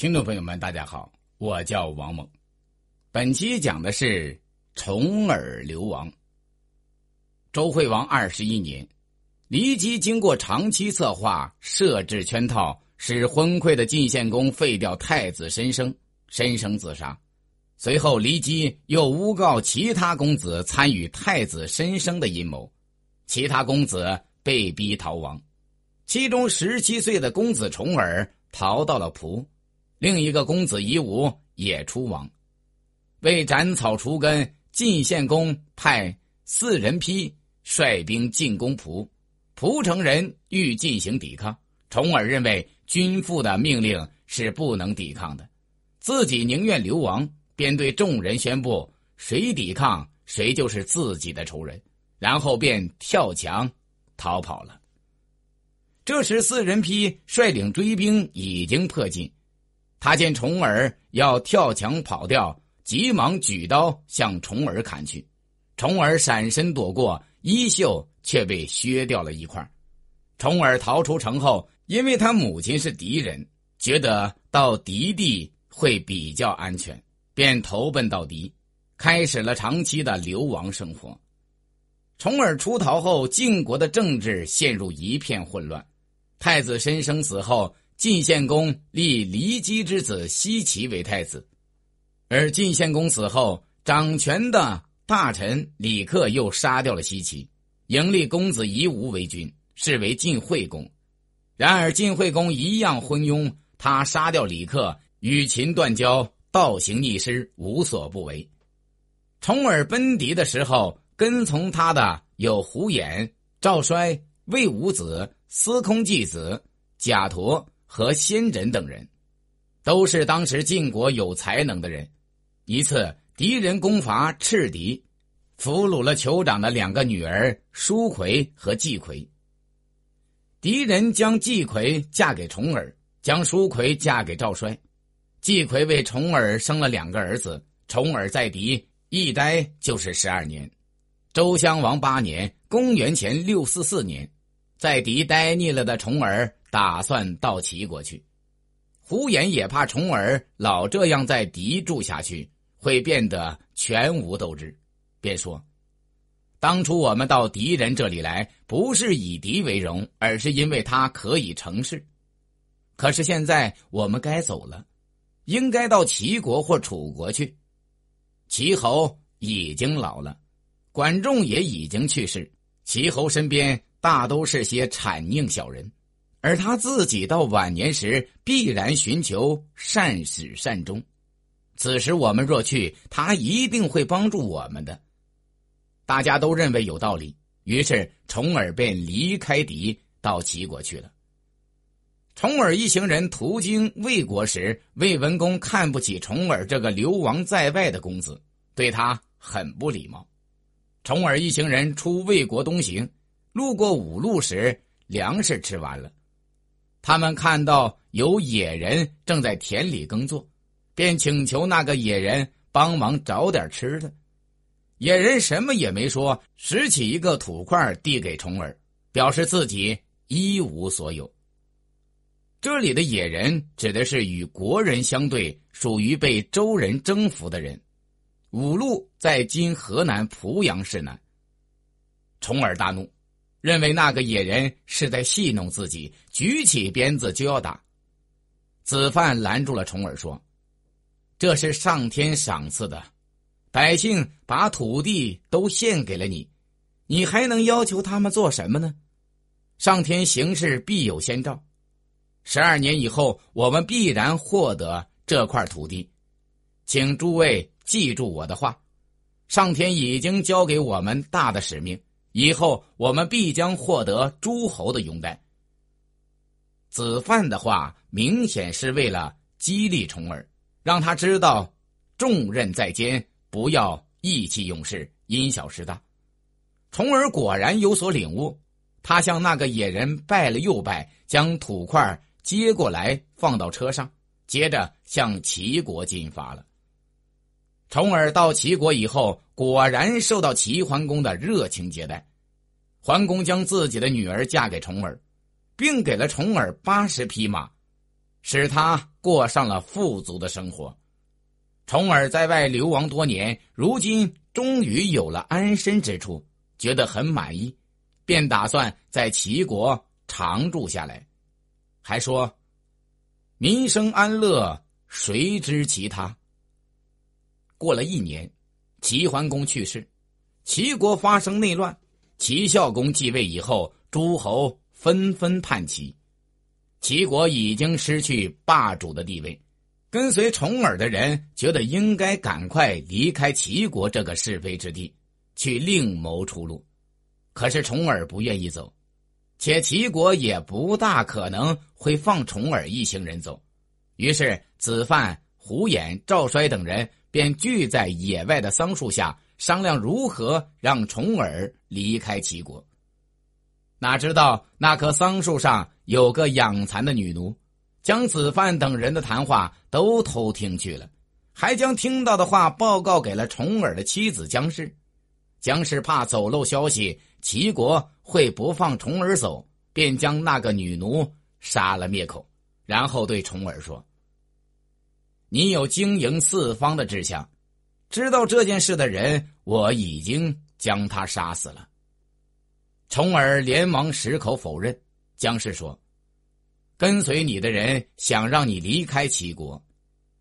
听众朋友们，大家好，我叫王猛。本期讲的是重耳流亡。周惠王二十一年，骊姬经过长期策划、设置圈套，使昏聩的晋献公废掉太子申生，申生自杀。随后，骊姬又诬告其他公子参与太子申生的阴谋，其他公子被逼逃亡，其中十七岁的公子重耳逃到了蒲。另一个公子夷吾也出亡，为斩草除根，晋献公派四人批率兵进攻蒲，蒲城人欲进行抵抗，重耳认为君父的命令是不能抵抗的，自己宁愿流亡，便对众人宣布：谁抵抗，谁就是自己的仇人。然后便跳墙逃跑了。这时，四人批率领追兵已经迫近。他见重耳要跳墙跑掉，急忙举刀向重耳砍去。重耳闪身躲过，衣袖却被削掉了一块。重耳逃出城后，因为他母亲是敌人，觉得到敌地会比较安全，便投奔到敌，开始了长期的流亡生活。重耳出逃后，晋国的政治陷入一片混乱。太子申生死后。晋献公立骊姬之子奚齐为太子，而晋献公死后，掌权的大臣李克又杀掉了奚齐，迎立公子夷吾为君，是为晋惠公。然而晋惠公一样昏庸，他杀掉李克，与秦断交，倒行逆施，无所不为。重耳奔敌的时候，跟从他的有胡衍、赵衰、魏武子、司空季子、贾陀。和先轸等人，都是当时晋国有才能的人。一次敌人攻伐赤狄，俘虏了酋长的两个女儿舒葵和季葵。敌人将季葵嫁给重耳，将舒葵嫁给赵衰。季葵为重耳生了两个儿子。重耳在狄一待就是十二年。周襄王八年（公元前六四四年），在狄待腻了的重耳。打算到齐国去，胡衍也怕重耳老这样在敌住下去，会变得全无斗志，便说：“当初我们到敌人这里来，不是以敌为荣，而是因为他可以成事。可是现在我们该走了，应该到齐国或楚国去。齐侯已经老了，管仲也已经去世，齐侯身边大都是些谄佞小人。”而他自己到晚年时必然寻求善始善终，此时我们若去，他一定会帮助我们的。大家都认为有道理，于是重耳便离开狄到齐国去了。重耳一行人途经魏国时，魏文公看不起重耳这个流亡在外的公子，对他很不礼貌。重耳一行人出魏国东行，路过五路时，粮食吃完了。他们看到有野人正在田里耕作，便请求那个野人帮忙找点吃的。野人什么也没说，拾起一个土块递给重耳，表示自己一无所有。这里的野人指的是与国人相对，属于被周人征服的人。五路在今河南濮阳市南。重耳大怒。认为那个野人是在戏弄自己，举起鞭子就要打。子范拦住了重耳，说：“这是上天赏赐的，百姓把土地都献给了你，你还能要求他们做什么呢？上天行事必有先兆，十二年以后，我们必然获得这块土地，请诸位记住我的话，上天已经交给我们大的使命。”以后我们必将获得诸侯的拥戴。子范的话明显是为了激励重耳，让他知道重任在肩，不要意气用事、因小失大。重耳果然有所领悟，他向那个野人拜了又拜，将土块接过来放到车上，接着向齐国进发了。重耳到齐国以后，果然受到齐桓公的热情接待。桓公将自己的女儿嫁给重耳，并给了重耳八十匹马。使他过上了富足的生活。重耳在外流亡多年，如今终于有了安身之处，觉得很满意，便打算在齐国常住下来。还说：“民生安乐，谁知其他？”过了一年，齐桓公去世，齐国发生内乱。齐孝公继位以后，诸侯纷纷叛齐，齐国已经失去霸主的地位。跟随重耳的人觉得应该赶快离开齐国这个是非之地，去另谋出路。可是重耳不愿意走，且齐国也不大可能会放重耳一行人走。于是子范、胡衍、赵衰等人便聚在野外的桑树下，商量如何让重耳离开齐国。哪知道那棵桑树上有个养蚕的女奴。将子范等人的谈话都偷听去了，还将听到的话报告给了重耳的妻子姜氏。姜氏怕走漏消息，齐国会不放重耳走，便将那个女奴杀了灭口，然后对重耳说：“你有经营四方的志向，知道这件事的人，我已经将他杀死了。”重耳连忙矢口否认。姜氏说。跟随你的人想让你离开齐国，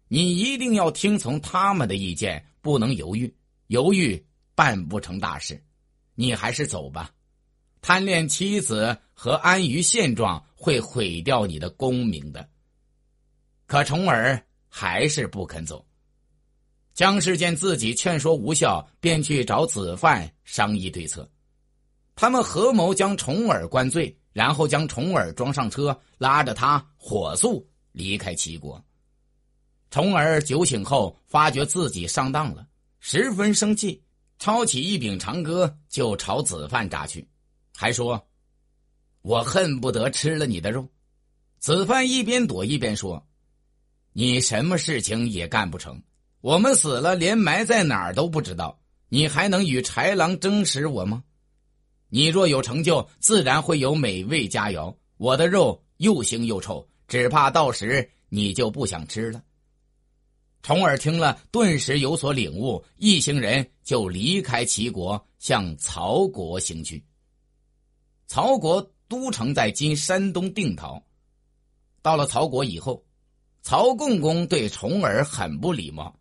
你一定要听从他们的意见，不能犹豫，犹豫办不成大事。你还是走吧，贪恋妻子和安于现状会毁掉你的功名的。可重耳还是不肯走。姜氏见自己劝说无效，便去找子范商议对策。他们合谋将重耳灌醉。然后将重耳装上车，拉着他火速离开齐国。重耳酒醒后，发觉自己上当了，十分生气，抄起一柄长戈就朝子范扎去，还说：“我恨不得吃了你的肉。”子范一边躲一边说：“你什么事情也干不成，我们死了连埋在哪儿都不知道，你还能与豺狼争食我吗？”你若有成就，自然会有美味佳肴。我的肉又腥又臭，只怕到时你就不想吃了。重耳听了，顿时有所领悟，一行人就离开齐国，向曹国行去。曹国都城在今山东定陶。到了曹国以后，曹共公对重耳很不礼貌。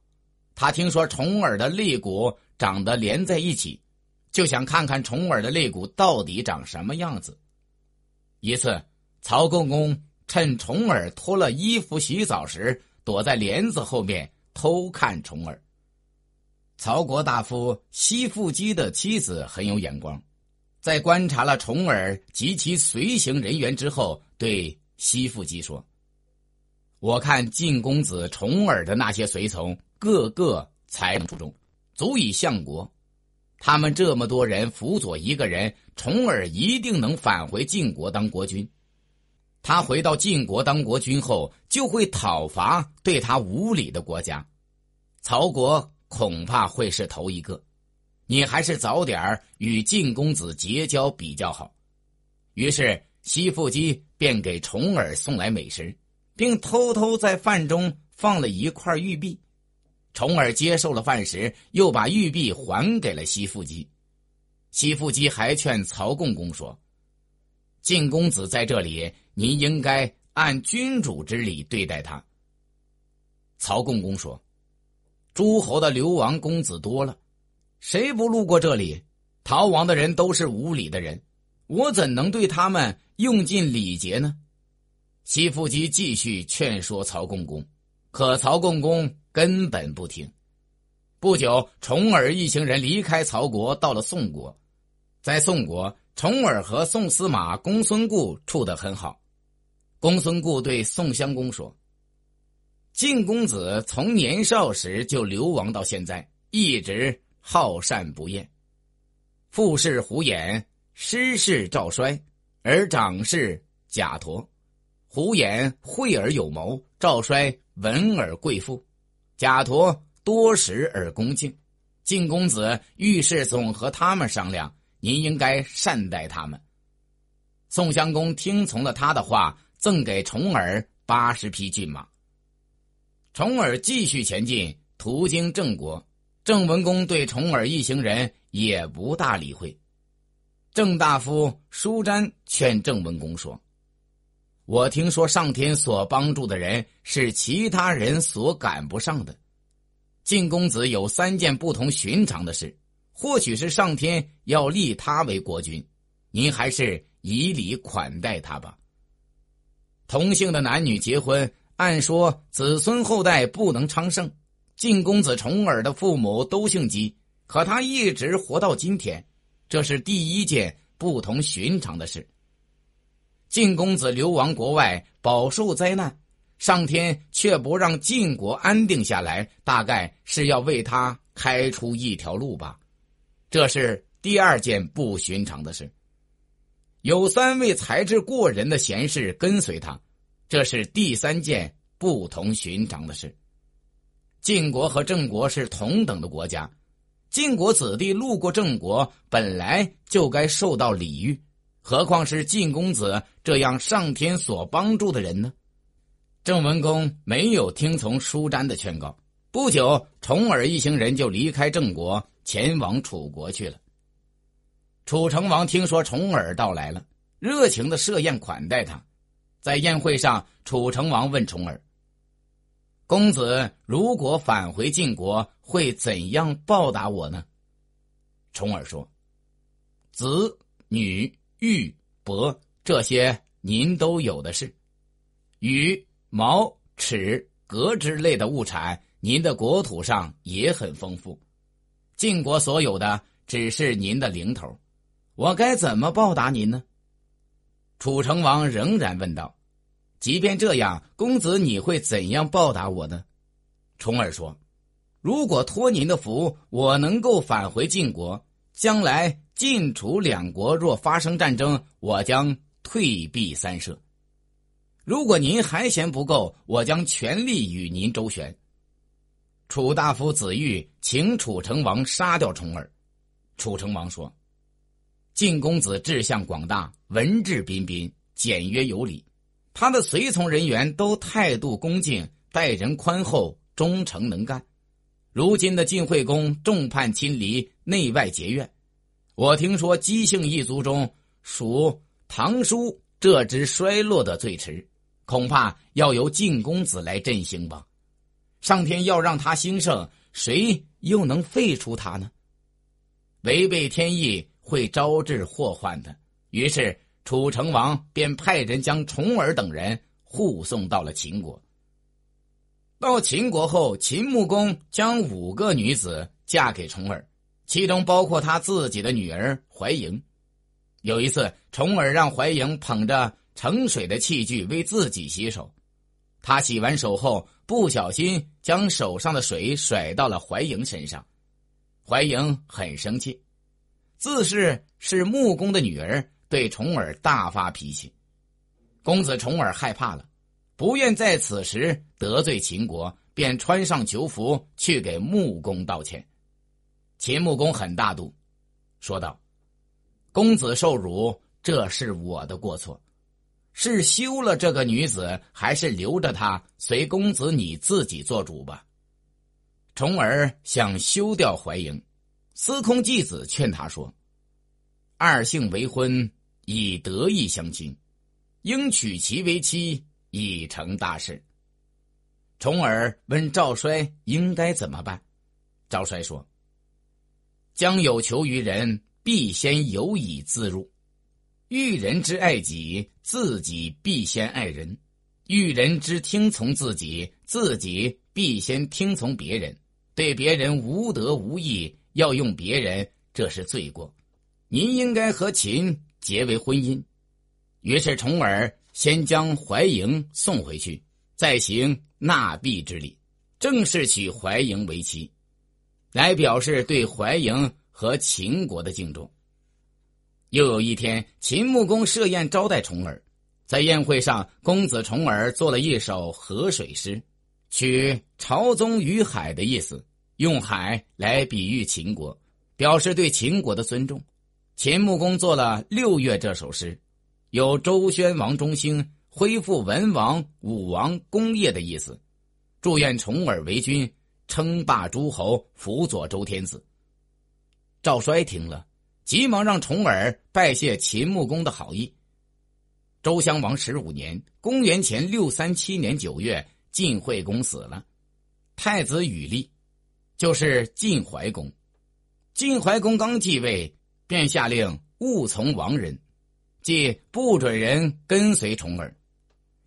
他听说重耳的肋骨长得连在一起。就想看看重耳的肋骨到底长什么样子。一次，曹共公趁重耳脱了衣服洗澡时，躲在帘子后面偷看重耳。曹国大夫西富基的妻子很有眼光，在观察了重耳及其随行人员之后，对西富基说：“我看晋公子重耳的那些随从，个个才能出众，足以相国。”他们这么多人辅佐一个人，重耳一定能返回晋国当国君。他回到晋国当国君后，就会讨伐对他无礼的国家。曹国恐怕会是头一个。你还是早点与晋公子结交比较好。于是西父姬便给重耳送来美食，并偷偷在饭中放了一块玉璧。重耳接受了饭食，又把玉璧还给了西富姬。西富姬还劝曹共公说：“晋公子在这里，您应该按君主之礼对待他。”曹共公说：“诸侯的流亡公子多了，谁不路过这里？逃亡的人都是无礼的人，我怎能对他们用尽礼节呢？”西父姬继续劝说曹共公，可曹共公。根本不听。不久，重耳一行人离开曹国，到了宋国。在宋国，重耳和宋司马公孙固处得很好。公孙固对宋襄公说：“晋公子从年少时就流亡到现在，一直好善不厌。父是胡衍，师是赵衰，而长是贾陀。胡衍惠而有谋，赵衰文而贵妇。”贾陀多识而恭敬，晋公子遇事总和他们商量，您应该善待他们。宋襄公听从了他的话，赠给重耳八十匹骏马。重耳继续前进，途经郑国。郑文公对重耳一行人也不大理会。郑大夫舒詹劝郑文公说：“我听说上天所帮助的人是其他人所赶不上的。晋公子有三件不同寻常的事，或许是上天要立他为国君，您还是以礼款待他吧。同姓的男女结婚，按说子孙后代不能昌盛。”晋公子重耳的父母都姓姬，可他一直活到今天，这是第一件不同寻常的事。晋公子流亡国外，饱受灾难，上天却不让晋国安定下来，大概是要为他开出一条路吧。这是第二件不寻常的事。有三位才智过人的贤士跟随他，这是第三件不同寻常的事。晋国和郑国是同等的国家，晋国子弟路过郑国，本来就该受到礼遇，何况是晋公子这样上天所帮助的人呢？郑文公没有听从舒詹的劝告，不久，重耳一行人就离开郑国，前往楚国去了。楚成王听说重耳到来了，热情的设宴款待他，在宴会上，楚成王问重耳。公子如果返回晋国，会怎样报答我呢？重耳说：“子、女、玉、帛这些您都有的是，羽、毛、齿、革之类的物产，您的国土上也很丰富。晋国所有的只是您的零头，我该怎么报答您呢？”楚成王仍然问道。即便这样，公子你会怎样报答我呢？重耳说：“如果托您的福，我能够返回晋国，将来晋楚两国若发生战争，我将退避三舍。如果您还嫌不够，我将全力与您周旋。”楚大夫子玉请楚成王杀掉重耳。楚成王说：“晋公子志向广大，文质彬彬，简约有礼。”他的随从人员都态度恭敬，待人宽厚，忠诚能干。如今的晋惠公众叛亲离，内外结怨。我听说姬姓一族中属唐叔这支衰落的最迟，恐怕要由晋公子来振兴吧。上天要让他兴盛，谁又能废除他呢？违背天意会招致祸患的。于是。楚成王便派人将重耳等人护送到了秦国。到秦国后，秦穆公将五个女子嫁给重耳，其中包括他自己的女儿怀莹。有一次，重耳让怀莹捧着盛水的器具为自己洗手，他洗完手后不小心将手上的水甩到了怀莹身上，怀莹很生气，自是是穆公的女儿。对重耳大发脾气，公子重耳害怕了，不愿在此时得罪秦国，便穿上囚服去给穆公道歉。秦穆公很大度，说道：“公子受辱，这是我的过错，是休了这个女子，还是留着她，随公子你自己做主吧。”重耳想休掉怀莹，司空季子劝他说：“二姓为婚。”以德义相亲，应娶其为妻，已成大事。重耳问赵衰应该怎么办，赵衰说：“将有求于人，必先由以自入；欲人之爱己，自己必先爱人；欲人之听从自己，自己必先听从别人。对别人无德无义，要用别人，这是罪过。您应该和秦。”结为婚姻，于是重耳先将怀莹送回去，再行纳币之礼，正式娶怀莹为妻，来表示对怀莹和秦国的敬重。又有一天，秦穆公设宴招待重耳，在宴会上，公子重耳做了一首河水诗，取朝宗于海的意思，用海来比喻秦国，表示对秦国的尊重。秦穆公做了六月这首诗，有周宣王中兴、恢复文王、武王功业的意思，祝愿重耳为君，称霸诸侯，辅佐周天子。赵衰听了，急忙让重耳拜谢秦穆公的好意。周襄王十五年（公元前六三七年）九月，晋惠公死了，太子禹立，就是晋怀公。晋怀公刚继位，便下令勿从亡人，即不准人跟随重耳，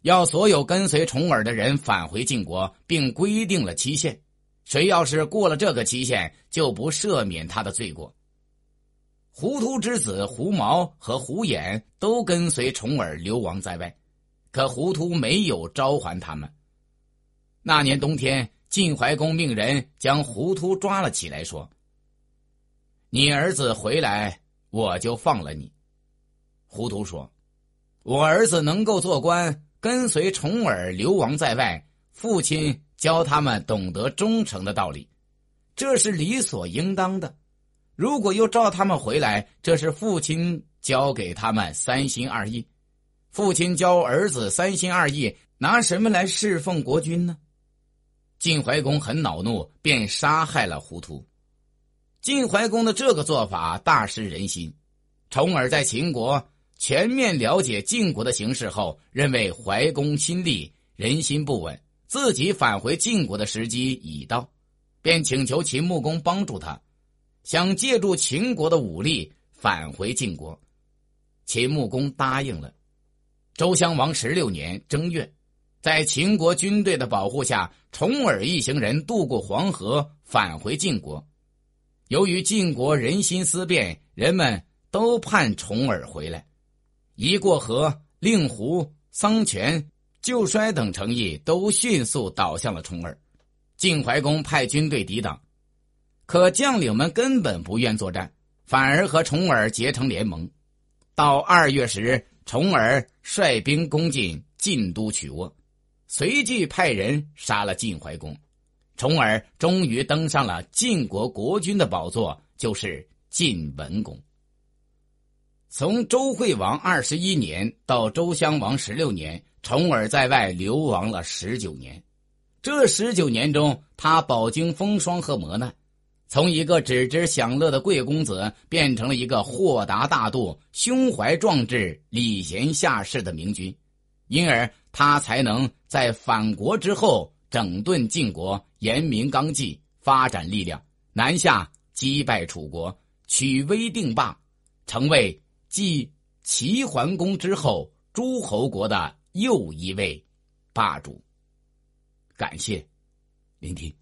要所有跟随重耳的人返回晋国，并规定了期限，谁要是过了这个期限，就不赦免他的罪过。胡图之子胡毛和胡衍都跟随重耳流亡在外，可胡图没有召还他们。那年冬天，晋怀公命人将胡图抓了起来，说。你儿子回来，我就放了你。胡涂说：“我儿子能够做官，跟随重耳流亡在外，父亲教他们懂得忠诚的道理，这是理所应当的。如果又召他们回来，这是父亲教给他们三心二意。父亲教儿子三心二意，拿什么来侍奉国君呢？”晋怀公很恼怒，便杀害了胡图。晋怀公的这个做法大失人心，重耳在秦国全面了解晋国的形势后，认为怀公心力人心不稳，自己返回晋国的时机已到，便请求秦穆公帮助他，想借助秦国的武力返回晋国。秦穆公答应了。周襄王十六年正月，在秦国军队的保护下，重耳一行人渡过黄河，返回晋国。由于晋国人心思变，人们都盼重耳回来。一过河，令狐、桑权、旧衰等城邑都迅速倒向了重耳。晋怀公派军队抵挡，可将领们根本不愿作战，反而和重耳结成联盟。到二月时，重耳率兵攻进晋都曲沃，随即派人杀了晋怀公。重耳终于登上了晋国国君的宝座，就是晋文公。从周惠王二十一年到周襄王十六年，重耳在外流亡了十九年。这十九年中，他饱经风霜和磨难，从一个只知享乐的贵公子，变成了一个豁达大度、胸怀壮志、礼贤下士的明君，因而他才能在反国之后。整顿晋国，严明纲纪，发展力量，南下击败楚国，取威定霸，成为继齐桓公之后诸侯国的又一位霸主。感谢聆听。